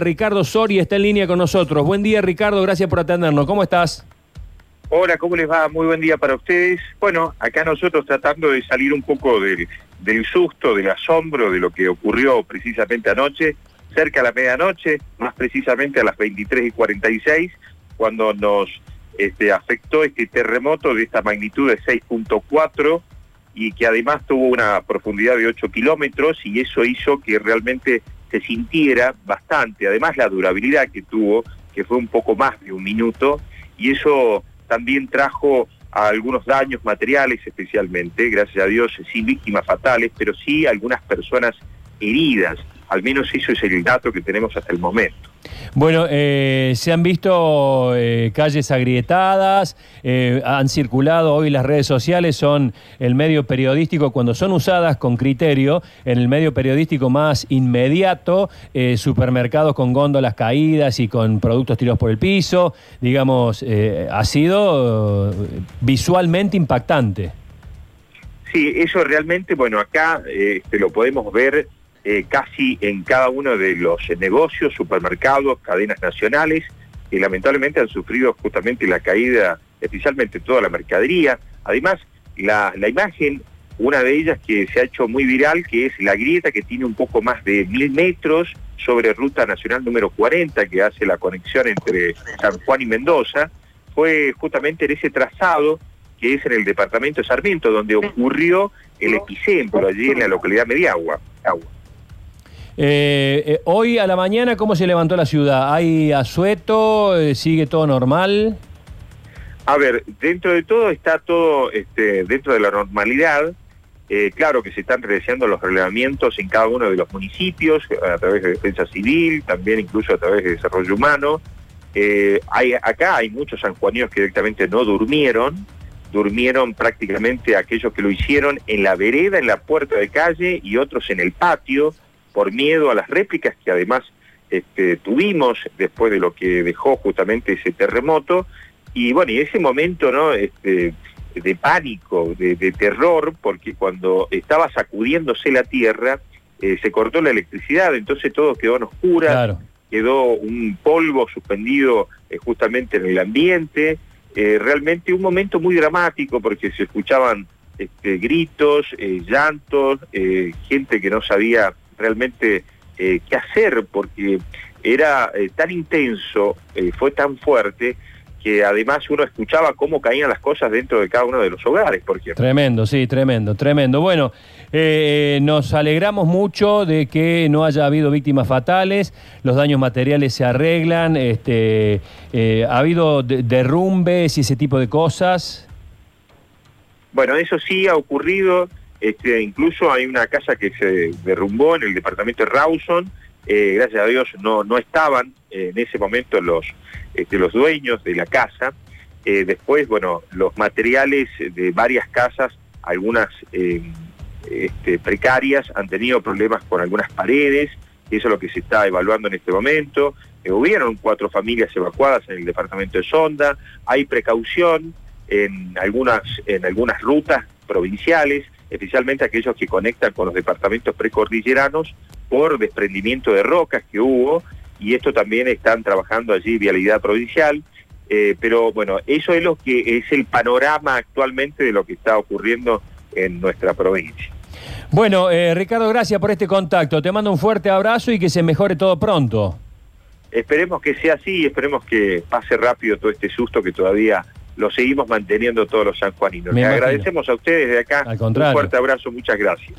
Ricardo Sori está en línea con nosotros. Buen día, Ricardo, gracias por atendernos. ¿Cómo estás? Hola, ¿cómo les va? Muy buen día para ustedes. Bueno, acá nosotros tratando de salir un poco del, susto, del asombro de lo que ocurrió precisamente anoche, cerca a la medianoche, más precisamente a las 23 y 46, cuando nos este, afectó este terremoto de esta magnitud de 6.4 y que además tuvo una profundidad de 8 kilómetros y eso hizo que realmente se sintiera bastante, además la durabilidad que tuvo, que fue un poco más de un minuto, y eso también trajo a algunos daños materiales especialmente, gracias a Dios sin víctimas fatales, pero sí algunas personas heridas, al menos eso es el dato que tenemos hasta el momento. Bueno, eh, se han visto eh, calles agrietadas, eh, han circulado hoy las redes sociales, son el medio periodístico, cuando son usadas con criterio, en el medio periodístico más inmediato, supermercados con góndolas caídas y con productos tirados por el piso, digamos, ha sido visualmente impactante. Sí, eso realmente, bueno, acá este, lo podemos ver eh, casi en cada uno de los negocios, supermercados, cadenas nacionales, que lamentablemente han sufrido justamente la caída, especialmente toda la mercadería. Además, la, imagen, una de ellas que se ha hecho muy viral, que es la grieta que tiene un poco más de mil metros sobre Ruta Nacional número 40, que hace la conexión entre San Juan y Mendoza, fue justamente en ese trazado que es en el departamento de Sarmiento, donde ocurrió el epicentro, allí en la localidad Mediagua. Agua. Eh, eh, hoy a la mañana, ¿cómo se levantó la ciudad? ¿Hay asueto? Eh, ¿Sigue todo normal? A ver, dentro de todo está todo este, dentro de la normalidad. claro que se están realizando los relevamientos en cada uno de los municipios, a través de Defensa Civil, también incluso a través de Desarrollo Humano. acá hay muchos sanjuaninos que directamente no durmieron, durmieron prácticamente aquellos que lo hicieron en la vereda, en la puerta de calle y otros en el patio por miedo a las réplicas que además este, tuvimos después de lo que dejó justamente ese terremoto. Y bueno, y ese momento ¿no? Este, de pánico, de, terror, porque cuando estaba sacudiéndose la tierra, eh, se cortó la electricidad, entonces todo quedó en oscura, quedó un polvo suspendido eh, justamente en el ambiente, eh, realmente un momento muy dramático porque se escuchaban este, gritos, llantos, gente que no sabía realmente eh, qué hacer, porque era eh, tan intenso, eh, fue tan fuerte, que además uno escuchaba cómo caían las cosas dentro de cada uno de los hogares, por ejemplo. Tremendo, sí, tremendo, tremendo. Bueno, nos alegramos mucho de que no haya habido víctimas fatales, los daños materiales se arreglan, este, ha habido derrumbes y ese tipo de cosas. Bueno, eso sí ha ocurrido, este, incluso hay una casa que se derrumbó en el departamento de Rawson, eh, gracias a Dios no, no estaban en ese momento los, este, los dueños de la casa. Eh, después, bueno, los materiales de varias casas, algunas eh, este, precarias, han tenido problemas con algunas paredes, eso es lo que se está evaluando en este momento. hubieron cuatro familias evacuadas en el departamento de Sonda, hay precaución en algunas, en algunas rutas provinciales, especialmente aquellos que conectan con los departamentos precordilleranos por desprendimiento de rocas que hubo, y esto también están trabajando allí vialidad provincial, eh, pero bueno, eso es lo que es el panorama actualmente de lo que está ocurriendo en nuestra provincia. Bueno, eh, Ricardo, gracias por este contacto. Te mando un fuerte abrazo y que se mejore todo pronto. Esperemos que sea así y esperemos que pase rápido todo este susto que todavía lo seguimos manteniendo todos los sanjuaninos. Le agradecemos a ustedes de acá. Al. Un fuerte abrazo, muchas gracias.